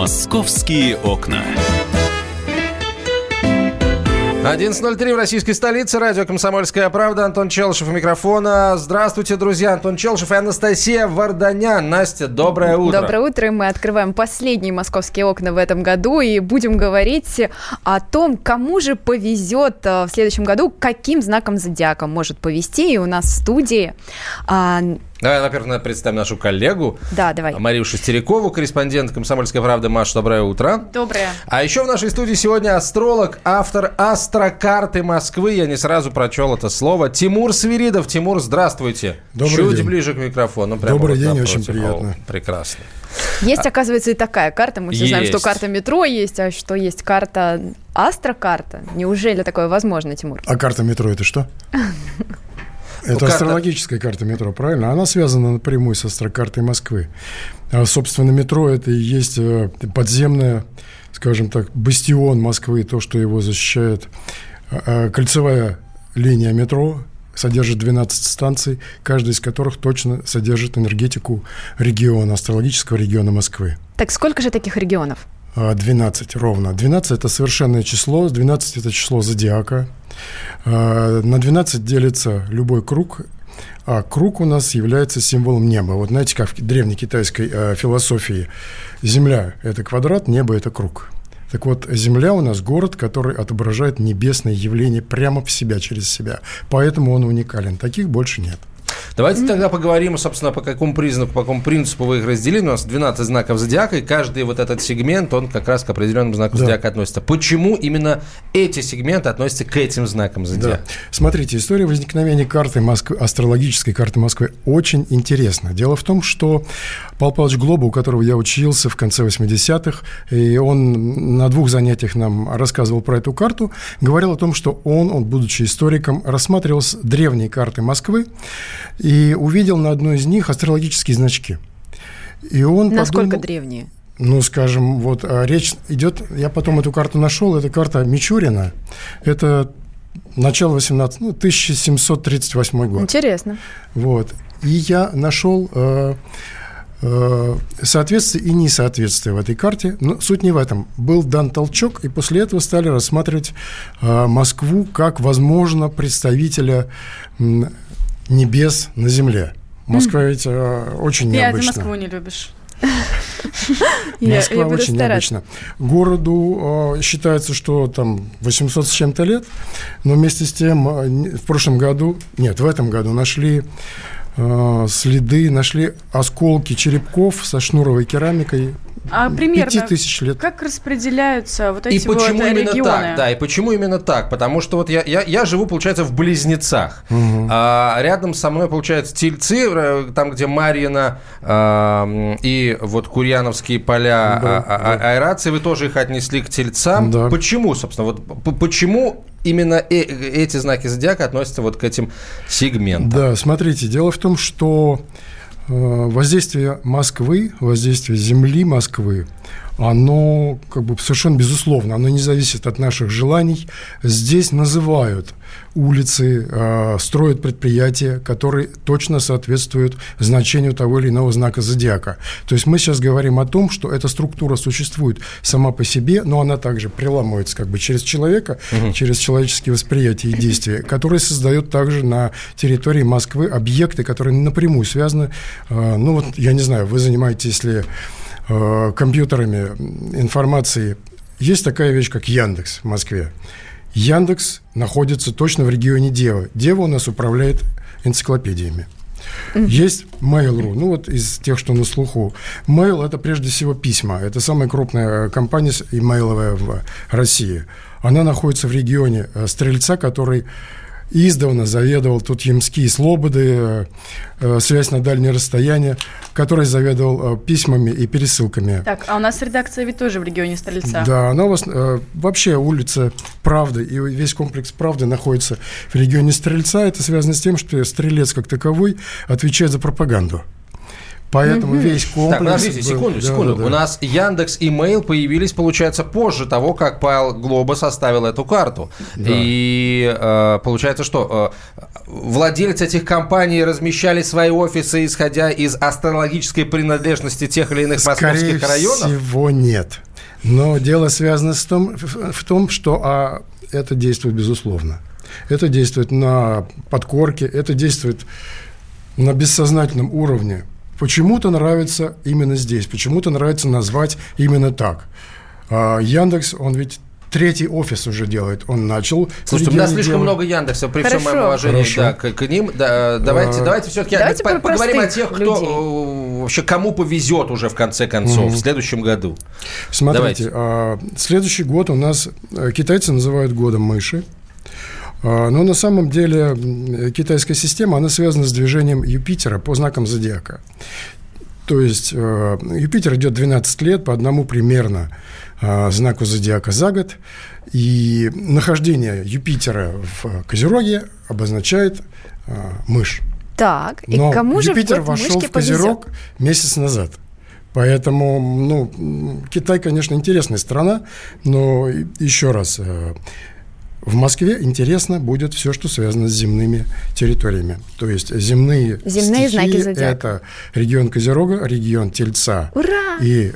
Московские окна. 11.03 в российской столице. Радио «Комсомольская правда». Антон Челшев у микрофона. Здравствуйте, друзья. Антон Челшев и Анастасия Варданян. Настя, доброе утро. Доброе утро. И мы открываем последние московские окна в этом году и будем говорить о том, кому же повезет э, в следующем году, каким знаком зодиака может повезти. И у нас в студии а, Давай, во-первых, представим нашу коллегу. Да, давай. Марию Шестерякову, корреспондент «Комсомольской правды». Маш, доброе утро. Доброе. А еще в нашей студии сегодня астролог, автор астрокарты Москвы. Я не сразу прочел это слово. Тимур Свиридов. Тимур, здравствуйте. Добрый Чуть день. ближе к микрофону. Добрый вот день, напротив. очень приятно. О, прекрасно. Есть, оказывается, и такая карта. Мы все знаем, Есть. что карта метро есть, а что есть карта астрокарта. Неужели такое возможно, Тимур? А карта метро это что? Это карта- астрологическая карта метро, правильно? Она связана напрямую с астрокартой Москвы. А, собственно, метро это и есть э, подземная, скажем так, бастион Москвы, то, что его защищает. А, а, Кольцевая линия метро содержит 12 станций, каждая из которых точно содержит энергетику региона, астрологического региона Москвы. Так сколько же таких регионов? А, 12 ровно. 12 – это совершенное число, 12 – это число зодиака. А, На 12 делится любой круг, а круг у нас является символом неба. Вот знаете, как в древней китайской э, философии Земля – это квадрат, небо – это круг. Так вот, Земля у нас город, который отображает небесное явление прямо в себя, через себя. Поэтому он уникален. Таких больше нет. Давайте тогда поговорим, собственно, по какому признаку, по какому принципу вы их разделили. У нас 12 знаков зодиака, и каждый вот этот сегмент, он как раз к определенному знаку Да. зодиака относится. Почему именно эти сегменты относятся к этим знакам Да. зодиака? Смотрите, история возникновения карты Москвы, астрологической карты Москвы очень интересна. Дело в том, что Павел Павлович Глоба, у которого я учился в конце 80-х, и он на двух занятиях нам рассказывал про эту карту, говорил о том, что он, он будучи историком, рассматривал древние карты Москвы и увидел на одной из них астрологические значки. И он Насколько подумал- древние? ну, скажем, вот а, речь идет, я потом эту карту нашел, это карта Мичурина, это начало 18, ну, 1738 год. Интересно. Вот. И я нашел э, э, соответствие и несоответствие в этой карте. Но суть не в этом. Был дан толчок, и после этого стали рассматривать э, Москву как, возможно, представителя небес на Земле. Москва ведь э, очень один необычна. Москву не любишь. Я- Москва я очень необычна. Городу э, считается, что там 800 с чем-то лет, но вместе с тем э, в прошлом году, нет, в этом году нашли следы, нашли осколки черепков со шнуровой керамикой А примерно 5000 лет. как распределяются вот эти И почему вот именно регионы? так? Да, и почему именно так? Потому что вот я, я, я живу, получается, в Близнецах. Мгм. А рядом со мной, получается, Тельцы, э, там, где Марьина а, и вот Курьяновские поля Да, а- а- да. аэрации, вы тоже их отнесли к Тельцам. Да. Почему, собственно? Вот почему именно э- эти знаки зодиака относятся вот к этим сегментам? Да, смотрите, дело в том, что э, воздействие Москвы, воздействие Земли Москвы, оно как бы совершенно безусловно, оно не зависит от наших желаний. Здесь называют улицы, э, строят предприятия, которые точно соответствуют значению того или иного знака зодиака. То есть мы сейчас говорим о том, что эта структура существует сама по себе, но она также приламывается как бы через человека, через человеческие восприятия и действия, которые создают также на территории Москвы объекты, которые напрямую связаны, э, ну вот, я не знаю, вы занимаетесь, если э, компьютерами информацией, есть такая вещь, как Яндекс в Москве. Яндекс находится точно в регионе Дева. Дева у нас управляет энциклопедиями. Есть Mail.ru, ну вот из тех, что на слуху. Mail – это прежде всего письма. Это самая крупная компания с- имейловая в России. Она находится в регионе э, Стрельца, который издавна заведовал тут Ямские Слободы, э, э, связь на дальнее расстояние, который заведовал э, письмами и пересылками. Так, а у нас редакция ведь тоже в регионе Стрельца. Да, она у вас вообще улица Правды и весь комплекс Правды находится в регионе Стрельца. Это связано с тем, что Стрелец как таковой отвечает за пропаганду. Поэтому весь комплекс... Так, подождите, был- секунду, да, секунду. да, да. У нас Яндекс и Mail появились, получается, позже того, как Павел Глоба составил эту карту. И э, получается, что э, владельцы этих компаний размещали свои офисы, исходя из астрологической принадлежности тех или иных Скорее московских районов? всего нет. Но дело связано с том, в, в том, что а, это действует безусловно. Это действует на подкорке, это действует на бессознательном уровне. Почему-то нравится именно здесь, почему-то нравится назвать именно так. А, Яндекс, он ведь третий офис уже делает. Он начал. Слушайте, у нас слишком делать. много Яндекса, при всем Хорошо. моем уважении Хорошо. да, к, к ним. Да, давайте, А, давайте все-таки Давайте про поговорим о тех, кто людей. э, вообще кому повезет уже в конце концов в следующем году. Смотрите, Давайте. а, следующий год у нас э, китайцы называют годом мыши. А, Но на самом деле китайская система, она связана с движением Юпитера по знакам зодиака. То есть э, Юпитер идет 12 лет по одному примерно э, знаку зодиака за год. И нахождение Юпитера в Козероге обозначает э, мышь. Так, и Но кому же Юпитер вошел в Козерог повезет? месяц назад. Поэтому, ну, Китай, конечно, интересная страна, но и- еще раз, э, в Москве интересно будет все, что связано с земными территориями. То есть земные, Земные знаки стихии зодиака. Это регион Козерога, регион Тельца Ура! и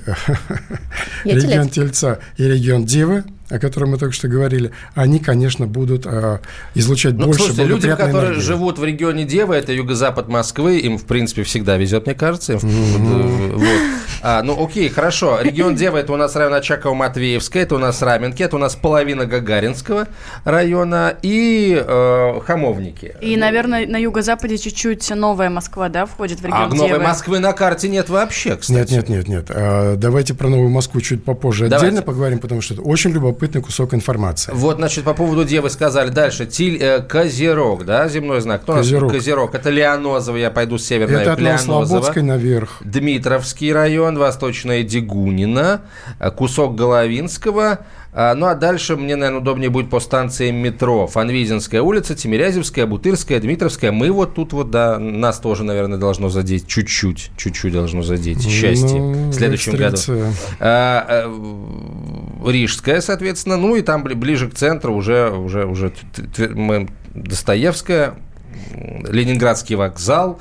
регион. Тельца и регион Девы, о котором мы только что говорили, они, конечно, будут э, излучать Ну, больше слушайте, люди, благоприятной которые энергии. живут в регионе Девы, это юго-запад Москвы, им, в принципе, всегда везет, мне кажется. им, вот, э, вот. А, ну, окей, хорошо. Регион Девы, это у нас район Очаково-Матвеевская, это у нас Раменки, это у нас половина Гагаринского района и э, Хамовники. И, наверное, на юго-западе чуть-чуть новая Москва, да, входит в А регион Новой Девы. Москвы на карте нет вообще, кстати. Нет, нет, нет, нет. А, Давайте про Новую Москву чуть попозже Давайте. отдельно поговорим, потому что это очень любопытный кусок информации. Вот, значит, по поводу Девы сказали. Дальше. Тиль, э, Козерог, да, земной знак. Кто у нас? Козерог. Козерог. Это Леонозово, я пойду с северной Это от Леонозово. Новослободской наверх. Дмитровский район, Восточная Дегунина, э, кусок Головинского. А, Ну, а дальше мне, наверное, удобнее будет по станциям метро. Фанвизинская улица, Тимирязевская, Бутырская, Дмитровская. Мы вот тут вот, да, нас тоже, наверное, должно задеть чуть-чуть. Чуть-чуть должно задеть. Счастье Ну, в следующем году. А, а, Рижская, соответственно, ну и там бли- ближе к центру уже, уже, уже Достоевская, Ленинградский вокзал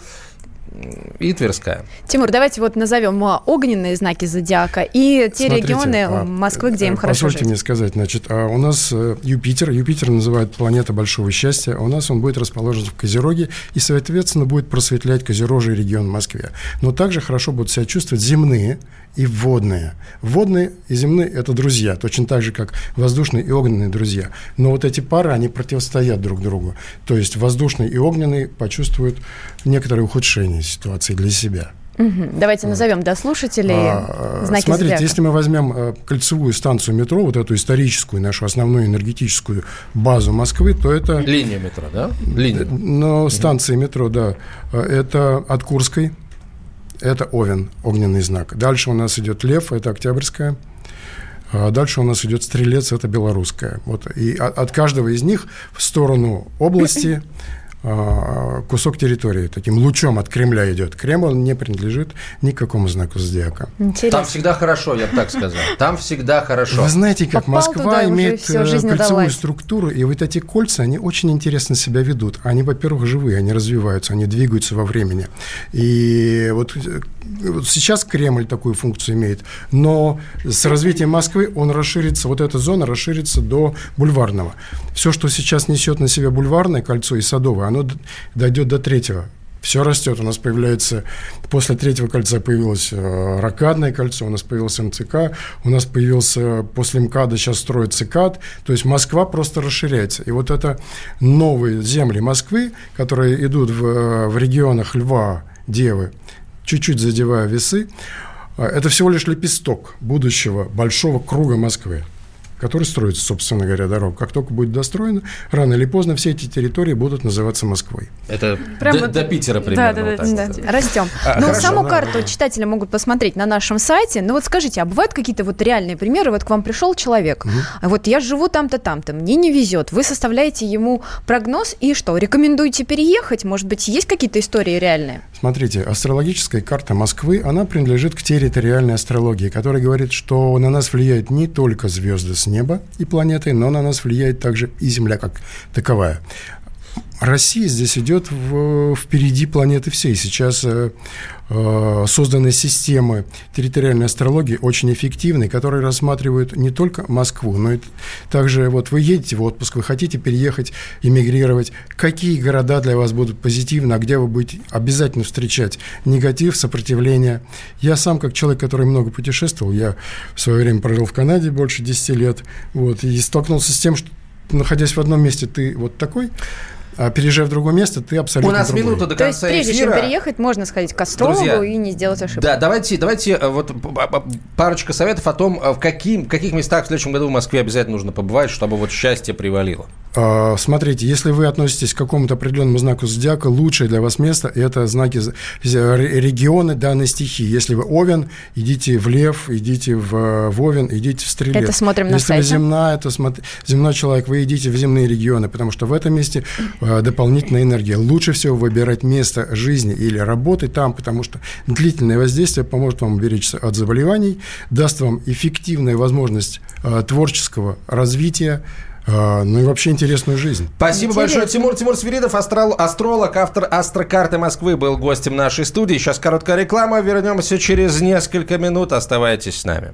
и Тверская. Тимур, давайте вот назовем а, огненные знаки зодиака и те Смотрите, регионы а, Москвы, где им э, хорошо Позвольте жить. мне сказать, значит, а у нас э, Юпитер, Юпитер называют планета большого счастья, а у нас он будет расположен в Козероге и, соответственно, будет просветлять Козерожий регион в Москве. Но также хорошо будут себя чувствовать земные и водные. Водные и земные – это друзья, точно так же, как воздушные и огненные друзья. Но вот эти пары, они противостоят друг другу. То есть воздушный и огненный почувствуют некоторое ухудшение ситуации для себя. Мгм. Давайте назовем для слушателей А, знаки Смотрите, зодиака. если мы возьмем э, кольцевую станцию метро, вот эту историческую, нашу основную энергетическую базу Москвы, то это... Линия метро, да? Линия. Но станции метро, да, э, это от Курской, это Овен, огненный знак. Дальше у нас идет Лев, это Октябрьская. А Дальше у нас идет Стрелец, это Белорусская. Вот. И от, от каждого из них в сторону области а, кусок территории. Таким лучом от Кремля идет. Кремль он не принадлежит ни к какому знаку зодиака. Интересно. Там всегда хорошо, я бы так сказал. Там всегда хорошо. Вы знаете, как Попал Москва туда, имеет э, кольцевую удалась. структуру, и вот эти кольца, они очень интересно себя ведут. Они, во-первых, живые, они развиваются, они двигаются во времени. И вот, э, вот сейчас Кремль такую функцию имеет, но с развитием Москвы он расширится, вот эта зона расширится до бульварного. Все, что сейчас несет на себя бульварное кольцо и садовое, оно дойдет до третьего. Все растет. У нас появляется, после третьего кольца появилось э, ракадное кольцо, у нас появился МЦК, у нас появился после МКАДа сейчас строит ЦИКАД. То есть Москва просто расширяется. И вот это новые земли Москвы, которые идут в, э, в регионах Льва, Девы, чуть-чуть задевая весы, э, это всего лишь лепесток будущего большого круга Москвы который строится, собственно говоря, дорога. Как только будет достроена, рано или поздно все эти территории будут называться Москвой. Это Прям до, вот- до Питера примерно. Да, да, вот да, так да. вот. Растем. А, ну, хорошо, саму да, карту да. читатели могут посмотреть на нашем сайте. Ну вот скажите, а бывают какие-то вот реальные примеры? Вот к вам пришел человек, а вот я живу там-то, там-то, мне не везет. Вы составляете ему прогноз и что, рекомендуете переехать? Может быть, есть какие-то истории реальные? Смотрите, астрологическая карта Москвы, она принадлежит к территориальной астрологии, которая говорит, что на нас влияют не только звезды с неба и планеты, но на нас влияет также и Земля как таковая. Россия здесь идет в- впереди планеты всей. Сейчас э, э, созданы системы территориальной астрологии очень эффективные, которые рассматривают не только Москву, но и также вот вы едете в отпуск, вы хотите переехать, эмигрировать, какие города для вас будут позитивны, а где вы будете обязательно встречать негатив, сопротивление. Я сам, как человек, который много путешествовал, я в свое время прожил в Канаде больше 10 лет, вот, и столкнулся с тем, что находясь в одном месте, ты вот такой, а переезжая в другое место, ты У абсолютно нас другой. минута до То есть, конца прежде эфира. чем переехать, можно сходить к астрологу Друзья, и не сделать ошибку. Да, давайте, давайте э, вот парочка советов о том, э, в, каким, в каких местах в следующем году в Москве обязательно нужно побывать, чтобы вот счастье привалило. А, Смотрите, если вы относитесь к какому-то определенному знаку зодиака, лучшее для вас место – это знаки регионы данной стихии. Если вы Овен, идите в Лев, идите в, в Овен, идите в Стрелец. Это смотрим на Если вы земная, то смотри- земной человек, вы идите в земные регионы, потому что в этом месте э, дополнительная энергия. Лучше всего выбирать место жизни или работы там, потому что длительное воздействие поможет вам уберечься от заболеваний, даст вам эффективную возможность э, творческого развития, ну и вообще интересную жизнь. Спасибо Интересно. большое. Тимур Тимур Свиридов, астрол- астролог, автор астрокарты Москвы, был гостем нашей студии. Сейчас короткая реклама. Вернемся через несколько минут. Оставайтесь с нами.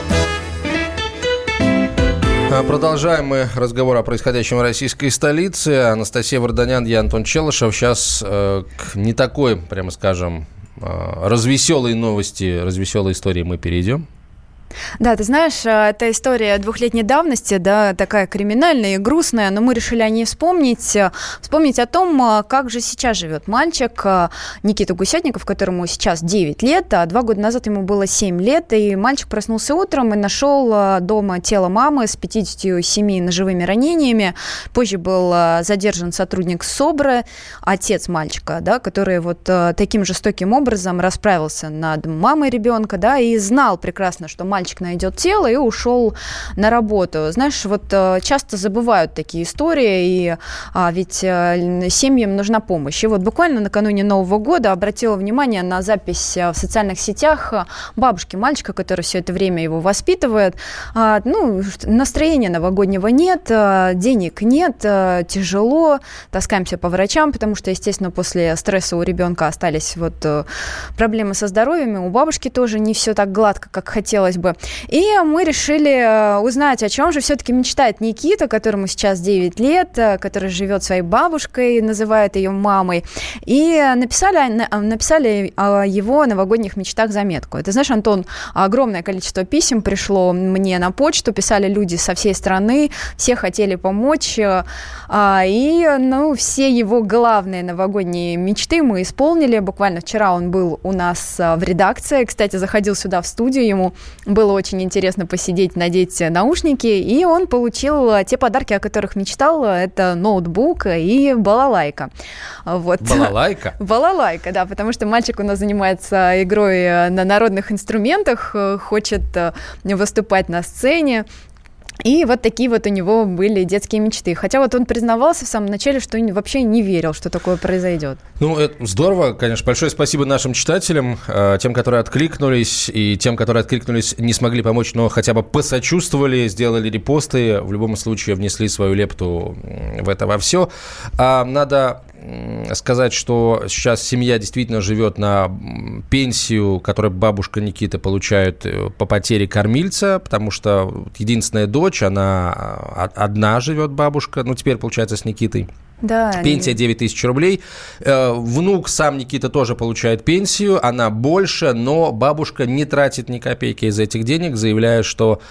А, Продолжаем мы разговор о происходящем в российской столице. Анастасия Варданян, я Антон Челышев. Сейчас э, к не такой, прямо скажем, э, развеселой новости, развеселой истории мы перейдем. Да, ты знаешь, э, это история двухлетней давности, да, такая криминальная и грустная, но мы решили о ней вспомнить, э, вспомнить о том, э, как же сейчас живет мальчик Никита Гусятников, которому сейчас 9 лет, а два года назад ему было 7 лет, и мальчик проснулся утром и нашел дома тело мамы с 57 ножевыми ранениями. Позже был задержан сотрудник СОБРа, отец мальчика, да, который вот таким жестоким образом расправился над мамой ребенка, да, и знал прекрасно, что мальчик найдет тело и ушел на работу. Знаешь, вот э, часто забывают такие истории, и а, ведь э, семьям нужна помощь. И вот буквально накануне Нового года обратила внимание на запись э, в социальных сетях бабушки мальчика, который все это время его воспитывает. А, ну, настроения новогоднего нет, денег нет, тяжело, таскаемся по врачам, потому что, естественно, после стресса у ребенка остались вот проблемы со здоровьем, у бабушки тоже не все так гладко, как хотелось бы. И мы решили э, узнать, о чем же все-таки мечтает Никита, которому сейчас 9 лет, э, который живет своей бабушкой, называет ее мамой. И написали, на- написали о его новогодних мечтах заметку. Это, знаешь, Антон, огромное количество писем пришло мне на почту, писали люди со всей страны, все хотели помочь. э, а, И, ну, все его главные новогодние мечты мы исполнили. Буквально вчера он был у нас в редакции. Кстати, заходил сюда в студию, ему было очень интересно посидеть, надеть наушники, и он получил а, те подарки, о которых мечтал. Это ноутбук и балалайка. Вот. Балалайка. Балалайка, да, потому что мальчик у нас занимается игрой э, на народных инструментах, э, хочет э, выступать на сцене. И вот такие вот у него были детские мечты. Хотя вот он признавался в самом начале, что вообще не верил, что такое произойдет. Ну, это здорово, конечно. Большое спасибо нашим читателям, э, тем, которые откликнулись, и тем, которые откликнулись, не смогли помочь, но хотя бы посочувствовали, сделали репосты, в любом случае внесли свою лепту в это во все. А надо сказать, что сейчас семья действительно живет на пенсию, которую бабушка Никита получает э, по потере кормильца, потому что единственная дочь, она а, одна живет бабушка, ну теперь получается с Никитой. Да. Пенсия 9 тысяч рублей. Э, Внук сам Никита тоже получает пенсию, она больше, но бабушка не тратит ни копейки из этих денег, заявляя, что...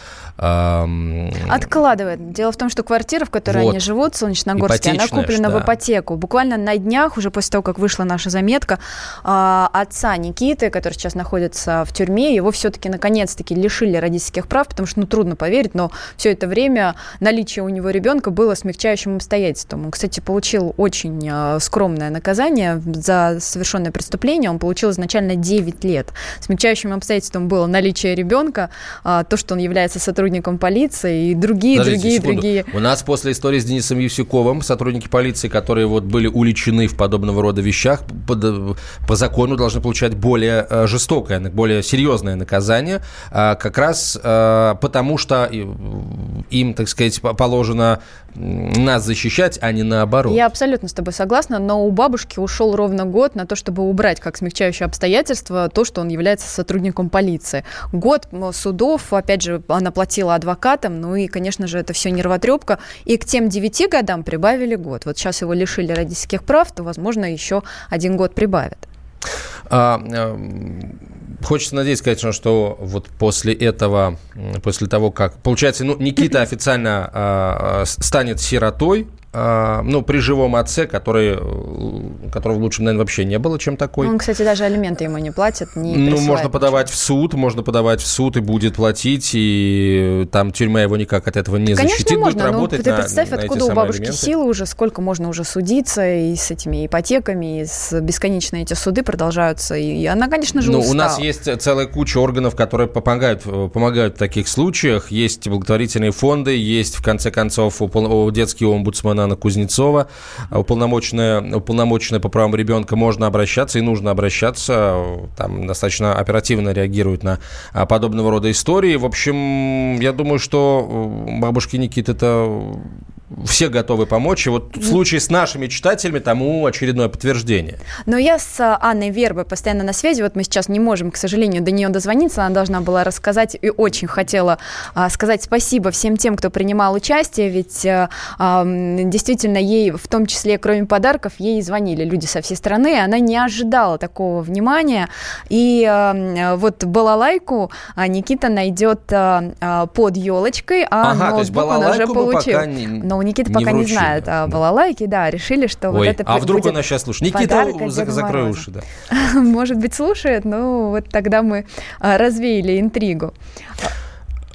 эм, Откладывает. Дело в том, что квартира, в которой Вот. они живут, в Солнечногорске, она куплена да. в ипотеку. Буквально на днях, уже после того, как вышла наша заметка, а, отца Никиты, который сейчас находится в тюрьме, его все-таки наконец-таки лишили родительских прав, потому что, ну, трудно поверить, но все это время наличие у него ребенка было смягчающим обстоятельством. Он, кстати, получил очень а, скромное наказание за совершенное преступление. Он получил изначально 9 лет. Смягчающим обстоятельством было наличие ребенка, а, то, что он является сотрудником полиции и другие, Подождите другие, секунду. другие. У нас после истории с Денисом Евсюковым сотрудники полиции, которые вот были уличены в подобного рода вещах, под- по закону должны получать более э, жестокое, более серьезное наказание, а, как раз э, потому, что им, так сказать, по- положено нас защищать, а не наоборот. Я абсолютно с тобой согласна, но у бабушки ушел ровно год на то, чтобы убрать как смягчающее обстоятельство то, что он является сотрудником полиции. Год судов, опять же, она платила адвокатам, ну и, конечно же, это все нервотрепка. И к тем девяти годам прибавили год. Вот сейчас его лишили родительских прав, то, возможно, еще один год прибавят. А, Хочется надеяться, конечно, что вот после этого, после того, как... Получается, ну, Никита официально с- станет сиротой, ну, при живом отце, который, э, которого в лучшем, наверное, вообще не было, чем такой. Он, кстати, даже алименты ему не платит, не Ну, можно подавать в ничего. суд, можно подавать в суд и будет платить, и там тюрьма его никак от этого не Конечно, защитит, будет можно. Работать ты на- представь, на откуда у бабушки алименты. силы уже, сколько можно уже судиться, и с этими ипотеками, и с бесконечные эти суды продолжаются. И она, конечно же, Ну, у нас есть целая куча органов, которые помогают, э, помогают в таких случаях. Есть благотворительные фонды, есть, в конце концов, о, детский омбудсмен Анна Кузнецова, уполномоченная, уполномоченная по правам ребенка. Можно обращаться и нужно обращаться. Там достаточно оперативно реагируют на а, подобного рода истории. В общем, я думаю, что бабушки Никиты это все готовы помочь. И вот в случае с нашими читателями тому очередное подтверждение. Но я с а, Анной Вербой постоянно на связи. Вот мы сейчас не можем, к сожалению, до нее дозвониться. Она должна была рассказать и очень хотела а, сказать спасибо всем тем, кто принимал участие. Ведь а, а, действительно ей, в том числе, кроме подарков, ей звонили люди со всей страны. Она не ожидала такого внимания. И а, вот балалайку а, Никита найдет а, а, под елочкой, а Ага, то есть ноутбук он уже получил. пока не- Но Никита не пока не вручили. знает о балалайке, да, решили, что вот Ой, это а вдруг она сейчас слушает? Никита, за- закрой уши, да. может быть, слушает, но вот тогда мы а, развеяли интригу.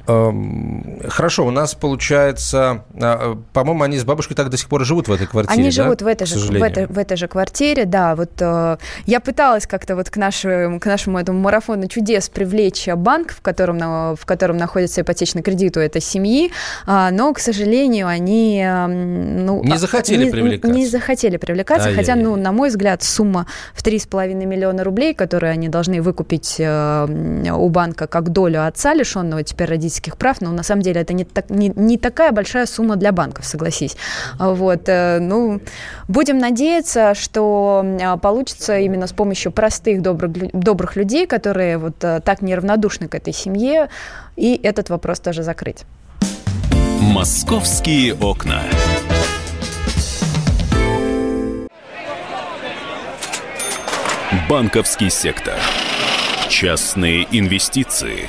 Эм, Хорошо, у нас получается, а, э, по-моему, они с бабушкой так до сих пор живут в этой квартире. Они да? живут в этой, же, в, этой, в этой же квартире, да. Вот э, я пыталась как-то вот к, нашему к нашему этому марафону чудес привлечь банк, в котором, в котором находится ипотечный кредит у этой семьи, а, но, к сожалению, они... э, ну, Не а, захотели не- привлекаться. Не захотели привлекаться, хотя, ну, на мой взгляд, сумма в 3,5 миллиона рублей, которые они должны выкупить э, у банка как долю отца, лишенного теперь родительских прав, но на самом деле это не, так, не, не такая большая сумма для банков, согласись. А Вот, э, ну, будем надеяться, что э, получится именно с помощью простых, добрых, добрых людей, которые вот э, так неравнодушны к этой семье, и этот вопрос тоже закрыть. «Московские окна». Банковский сектор. Частные инвестиции.